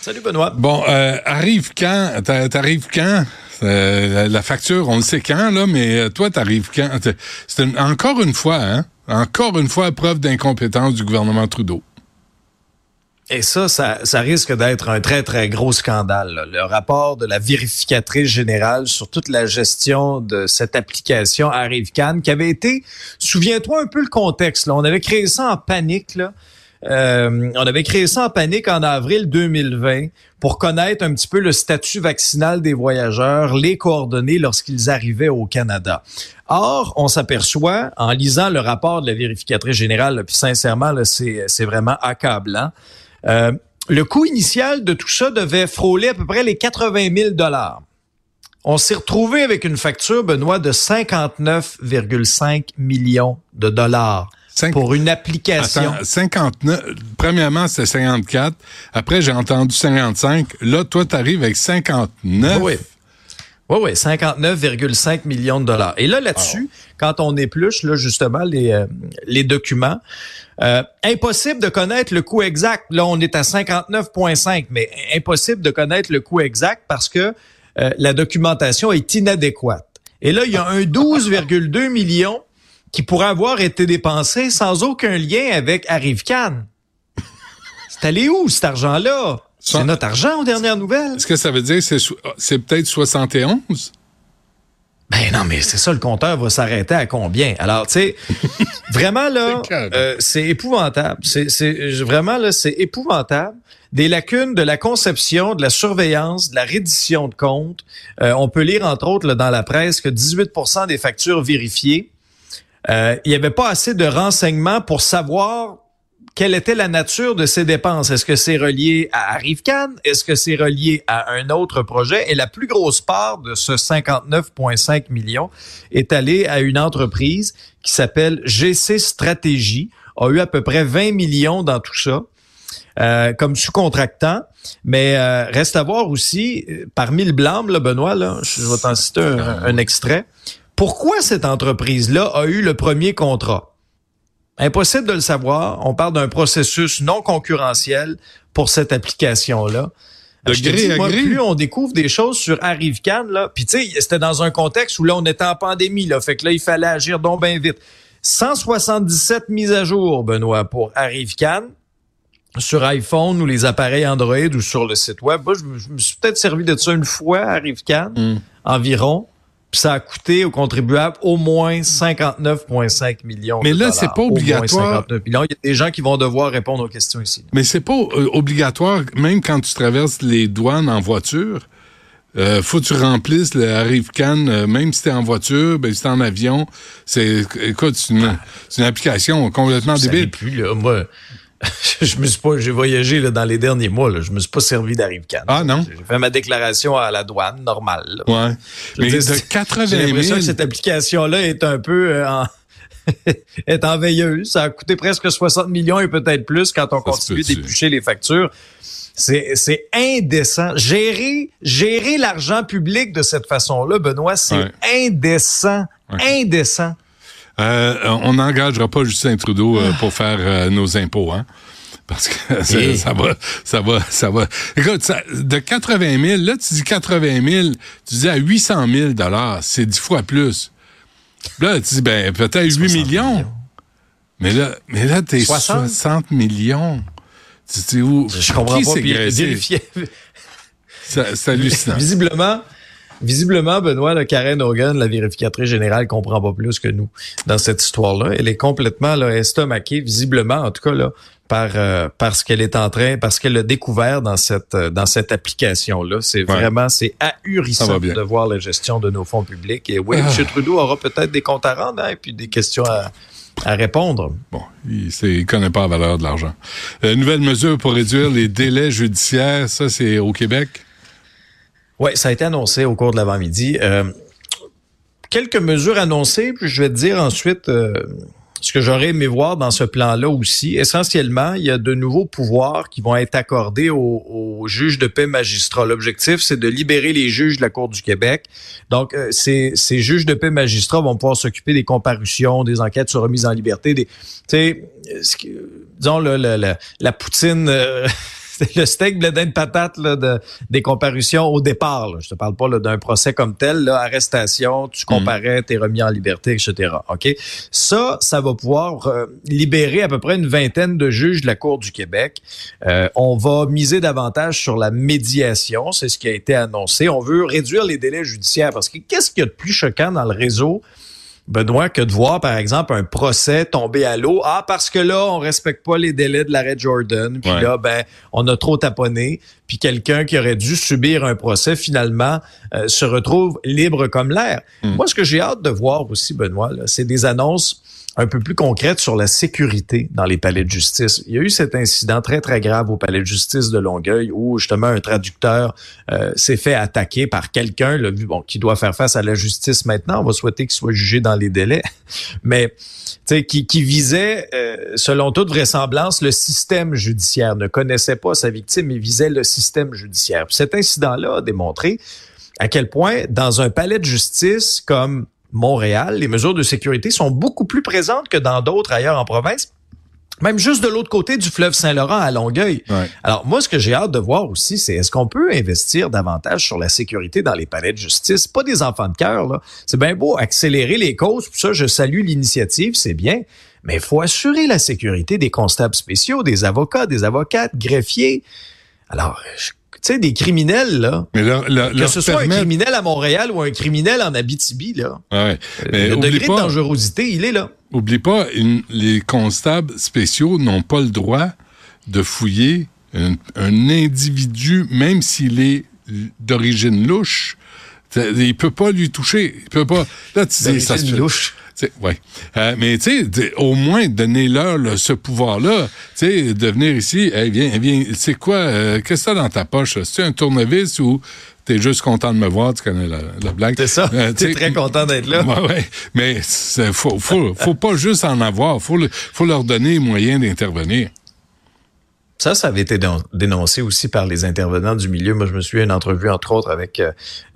Salut Benoît. Bon, euh, arrive quand? T'arrives quand? Euh, la facture, on le sait quand, là, mais euh, toi, t'arrives quand? C'est encore une fois, hein? Encore une fois, preuve d'incompétence du gouvernement Trudeau. Et ça, ça, ça risque d'être un très, très gros scandale. Le rapport de la vérificatrice générale sur toute la gestion de cette application ArriveCan, qui avait été, souviens-toi un peu le contexte, là. on avait créé ça en panique, là. Euh, on avait créé ça en panique en avril 2020 pour connaître un petit peu le statut vaccinal des voyageurs, les coordonnées lorsqu'ils arrivaient au Canada. Or, on s'aperçoit, en lisant le rapport de la vérificatrice générale, puis sincèrement, c'est vraiment accablant, euh, le coût initial de tout ça devait frôler à peu près les 80 000 dollars. On s'est retrouvé avec une facture, Benoît, de 59,5 millions de dollars pour une application. 59. Premièrement, c'était 54. Après, j'ai entendu 55. Là, toi, tu arrives avec 59. Oui. Oui, oui, 59,5 millions de dollars. Et là, là-dessus, quand on épluche, là, justement, les, euh, les documents, euh, impossible de connaître le coût exact. Là, on est à 59,5, mais impossible de connaître le coût exact parce que euh, la documentation est inadéquate. Et là, il y a un 12,2 millions qui pourrait avoir été dépensé sans aucun lien avec Arrivecan. C'est allé où cet argent-là? C'est notre argent aux dernières nouvelles. Est-ce que ça veut dire que c'est peut-être 71? Ben non, mais c'est ça, le compteur va s'arrêter à combien? Alors, tu sais, vraiment là, euh, c'est épouvantable. C'est vraiment là, c'est épouvantable. Des lacunes de la conception, de la surveillance, de la reddition de comptes. Euh, on peut lire entre autres là, dans la presse que 18% des factures vérifiées euh, il n'y avait pas assez de renseignements pour savoir quelle était la nature de ces dépenses. Est-ce que c'est relié à Arrivecan? Est-ce que c'est relié à un autre projet? Et la plus grosse part de ce 59,5 millions est allée à une entreprise qui s'appelle GC Stratégie, a eu à peu près 20 millions dans tout ça. Euh, comme sous-contractant. Mais euh, reste à voir aussi, parmi le blâme, là, Benoît, je vais t'en citer un extrait. Pourquoi cette entreprise-là a eu le premier contrat? Impossible de le savoir. On parle d'un processus non concurrentiel pour cette application-là. De gré à Plus on découvre des choses sur ArriveCan, là, puis tu sais, c'était dans un contexte où là, on était en pandémie, là, fait que là, il fallait agir donc bien vite. 177 mises à jour, Benoît, pour ArriveCan sur iPhone ou les appareils Android ou sur le site web. Moi, je, me suis peut-être servi de ça une fois, ArriveCan, mm. environ. Puis ça a coûté aux contribuables au moins 59,5 millions. Mais là, c'est pas obligatoire. Il y a des gens qui vont devoir répondre aux questions ici. Mais c'est pas euh, obligatoire, même quand tu traverses les douanes en voiture. Euh, faut que tu remplisses le Arrive euh, même si t'es en voiture, ben si t'es en avion. C'est, écoute, c'est une, une, application complètement débile. plus, là. Moi, je me suis pas, j'ai voyagé là, dans les derniers mois. Là, je me suis pas servi d'arrive Ah non? J'ai fait ma déclaration à la douane normale. Ouais. Mais de 80 000. J'ai l'impression que cette application-là est un peu euh, en est en veilleuse. Ça a coûté presque 60 millions et peut-être plus quand on continue d'éplucher les factures. C'est, c'est indécent. Gérer, gérer l'argent public de cette façon-là, Benoît, c'est indécent. Indécent. Euh, on n'engagera pas Justin Trudeau euh, pour faire euh, nos impôts, hein? Parce que ça, va, ça va, ça va. Écoute, de 80 000, là, tu dis 80 000, tu dis à 800 000 dollars, c'est dix fois plus. Là, tu dis, ben, peut-être 8 millions. Mais là, mais là, t'es 60? millions. Tu dis où? Je comprends pas. C'est hallucinant. Visiblement, Visiblement, Benoît, le Karen Hogan, la vérificatrice générale, comprend pas plus que nous dans cette histoire-là. Elle est complètement là, estomaquée, visiblement, en tout cas, là, par euh, parce qu'elle est en train, parce qu'elle a découvert dans cette euh, dans cette application-là. C'est vraiment c'est ahurissant de voir la gestion de nos fonds publics. Et oui, ah. M. Trudeau aura peut-être des comptes à rendre hein, et puis des questions à, à répondre. Bon, il ne connaît pas la valeur de l'argent. Euh, nouvelle mesure pour réduire les délais judiciaires, ça c'est au Québec? Oui, ça a été annoncé au cours de l'avant-midi. Euh, quelques mesures annoncées, puis je vais te dire ensuite euh, ce que j'aurais aimé voir dans ce plan-là aussi. Essentiellement, il y a de nouveaux pouvoirs qui vont être accordés aux, juges de paix magistrats. L'objectif, c'est de libérer les juges de la Cour du Québec. Donc, euh, ces, ces, juges de paix magistrats vont pouvoir s'occuper des comparutions, des enquêtes sur remise en liberté, des, tu sais, disons, le, la poutine... le steak blé de patate là, de, des comparutions au départ. Là. Je te parle pas d'un procès comme tel, là, arrestation, tu mm. comparais, t'es remis en liberté, etc. Ok, ça, ça va pouvoir euh, libérer à peu près une vingtaine de juges de la Cour du Québec. Euh, on va miser davantage sur la médiation, c'est ce qui a été annoncé. On veut réduire les délais judiciaires parce que qu'est-ce qu'il y a de plus choquant dans le réseau? Benoît, que de voir, par exemple, un procès tomber à l'eau. Ah, parce que là, on respecte pas les délais de l'arrêt Jordan. Puis là, ben, on a trop taponné. Puis quelqu'un qui aurait dû subir un procès, finalement, euh, se retrouve libre comme l'air. Hmm. Moi, ce que j'ai hâte de voir aussi, Benoît, c'est des annonces un peu plus concrète sur la sécurité dans les palais de justice. Il y a eu cet incident très, très grave au palais de justice de Longueuil où justement un traducteur euh, s'est fait attaquer par quelqu'un qui doit faire face à la justice maintenant. On va souhaiter qu'il soit jugé dans les délais. Mais qui, qui visait, euh, selon toute vraisemblance, le système judiciaire, ne connaissait pas sa victime, mais visait le système judiciaire. cet incident-là a démontré à quel point, dans un palais de justice comme Montréal, les mesures de sécurité sont beaucoup plus présentes que dans d'autres ailleurs en province. Même juste de l'autre côté du fleuve Saint-Laurent à Longueuil. Alors moi, ce que j'ai hâte de voir aussi, c'est est-ce qu'on peut investir davantage sur la sécurité dans les palais de justice? Pas des enfants de cœur, là. C'est bien beau accélérer les causes, pour ça, je salue l'initiative, c'est bien. Mais il faut assurer la sécurité des constables spéciaux, des avocats, des avocates, greffiers. Alors, je sais, des criminels, là. Mais que ce soit un criminel à Montréal ou un criminel en Abitibi, là. Ouais. Euh, mais le degré de dangerosité, il est là. Oublie pas, les constables spéciaux n'ont pas le droit de fouiller un, individu, même s'il est d'origine louche. Il peut pas lui toucher. Il peut pas. Là, tu dis, ça louche. Ouais. Euh, mais tu sais, au moins donner-leur ce pouvoir-là, tu sais, de venir ici, hey, viens, viens, c'est quoi, euh, qu'est-ce que t'as dans ta poche? C'est un tournevis ou t'es juste content de me voir, tu connais la, blague. C'est ça. Euh, t'es très content d'être là. Ouais, ouais. Mais faut, faut, faut pas juste en avoir. Faut, faut leur donner les moyens d'intervenir. Ça, ça avait été dénoncé aussi par les intervenants du milieu. Moi, je me suis une entrevue, entre autres, avec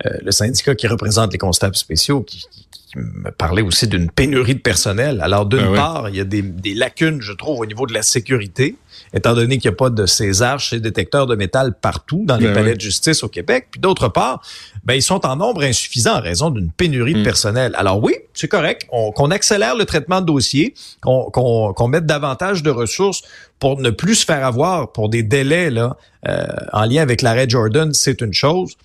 le syndicat qui représente les constables spéciaux, qui, me parlait aussi d'une pénurie de personnel. Alors, d'une ben part, il y a des, des, lacunes, je trouve, au niveau de la sécurité, étant donné qu'il n'y a pas de ces arches, ces détecteurs de métal partout dans les ben palais de justice au Québec. Puis d'autre part, ben, ils sont en nombre insuffisant en raison d'une pénurie de hmm. personnel. Alors oui, c'est correct, qu'on accélère le traitement de dossiers, qu'on mette davantage de ressources pour ne plus se faire avoir pour des délais là, euh, en lien avec l'arrêt Jordan, c'est une chose.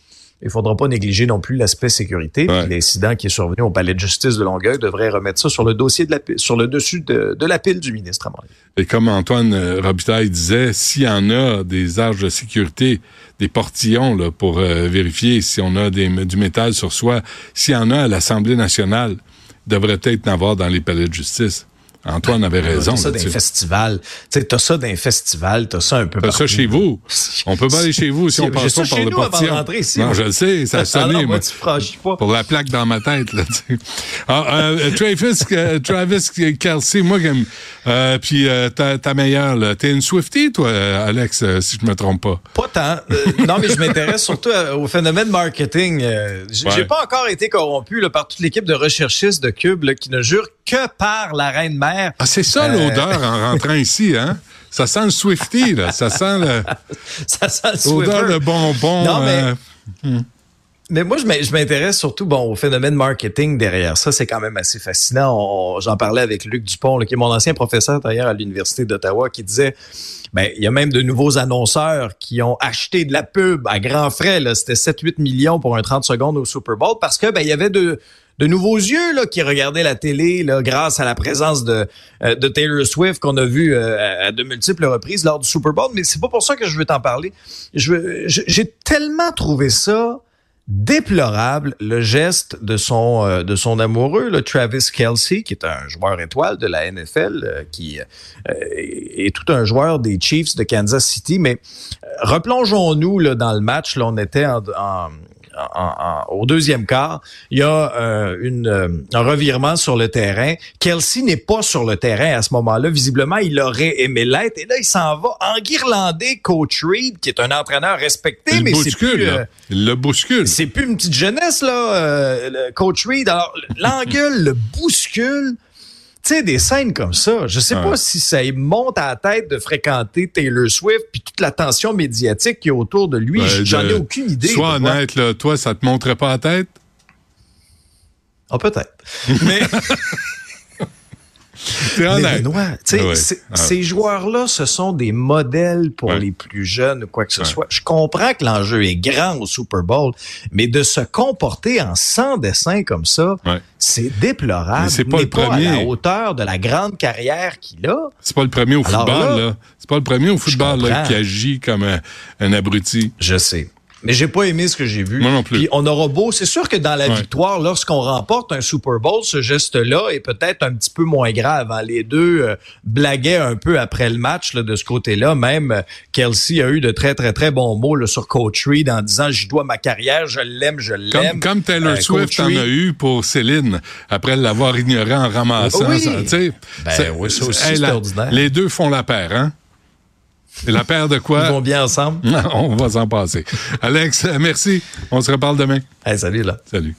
Il faudra pas négliger non plus l'aspect sécurité. L'incident qui est survenu au palais de justice de Longueuil devrait remettre ça sur le dossier de la sur le dessus de, la pile du ministre Et comme Antoine euh, Robitaille disait, s'il y en a des arches de sécurité, des portillons là, pour euh, vérifier si on a des, du métal sur soi, s'il y en a à l'Assemblée nationale, devrait peut-être en avoir dans les palais de justice. Antoine avait raison. T'as ça d'un festival. T'as ça d'un festival, t'as ça un peu T'as ça chez vous. On peut pas aller chez vous si on passe pas par le portillon. Non, je le sais, ça a sonné. moi, tu pas. Pour la plaque dans ma tête, là, ah, euh, Travis, euh, Travis Kelsey, moi, euh, puis euh, ta, ta meilleure, là. T'es une Swiftie, toi, Alex, si je me trompe pas? Pas tant. non, mais je m'intéresse surtout au phénomène marketing. J'ai pas encore été corrompu là, par toute l'équipe de recherchistes de Cube là, qui ne jure que par la reine-mère. Ah, c'est ça l'odeur en rentrant ici, hein? Ça sent le Swifty, là. Ça sent le. ça sent le L'odeur de bonbon. Non, mais. Hmm. Mais moi, je m'intéresse surtout bon, au phénomène marketing derrière ça. C'est quand même assez fascinant. J'en parlais avec Luc Dupont, qui est mon ancien professeur d'ailleurs à l'Université d'Ottawa, qui disait ben, il y a même de nouveaux annonceurs qui ont acheté de la pub à grands frais. C'était 7-8 millions pour un 30 secondes au Super Bowl parce que ben, il y avait de, de nouveaux yeux là, qui regardaient la télé là, grâce à la présence de, euh, Taylor Swift qu'on a vu euh, à de multiples reprises lors du Super Bowl. Mais c'est pas pour ça que je veux t'en parler. J'ai tellement trouvé ça déplorable le geste de son euh, amoureux, le Travis Kelsey, qui est un joueur étoile de la NFL, qui est tout un joueur des Chiefs de Kansas City. Mais replongeons-nous dans le match. Là, on était en, au deuxième quart, il y a euh, une, un revirement sur le terrain. Kelsey n'est pas sur le terrain à ce moment-là. Visiblement, il aurait aimé l'être. Et là, il s'en va en guirlandais Coach Reed, qui est un entraîneur respecté, il mais c'est plus... il le bouscule. C'est plus une petite jeunesse, là, Coach Reed. Alors, l'engueule, le bouscule tu sais, des scènes comme ça, je sais pas si ça monte à la tête de fréquenter Taylor Swift puis toute l'attention médiatique qui est autour de lui. J'en ai aucune idée. Sois honnête, là, toi, ça te montrait pas la tête? Ah, oh, peut-être. Mais. Ces joueurs-là, ce sont des modèles pour les plus jeunes ou quoi que ce soit. Je comprends que l'enjeu est grand au Super Bowl, mais de se comporter en sans dessin comme ça, c'est déplorable. C'est pas le premier. à la hauteur de la grande carrière qu'il a. C'est pas le premier au football, là. C'est pas le premier au football qui agit comme un abruti. Je sais. Mais j'ai pas aimé ce que j'ai vu. Moi non plus. Puis on aura beau, c'est sûr que dans la victoire, lorsqu'on remporte un Super Bowl, ce geste-là est peut-être un petit peu moins grave. Hein. Les deux euh, blaguaient un peu après le match là, de ce côté-là. Même euh, Kelsey a eu de très très très bons mots là, sur Coach Reed en disant j'y dois ma carrière, je l'aime, je l'aime. Comme, comme Taylor euh, Swift en a eu pour Céline après l'avoir ignoré en ramassant. Oui. Ça, ben, oui, ça aussi, ordinaire. Les deux font la paire, hein? La paire de quoi? Ils vont bien ensemble. On va s'en passer. Alex, merci. On se reparle demain. salut, là. Salut.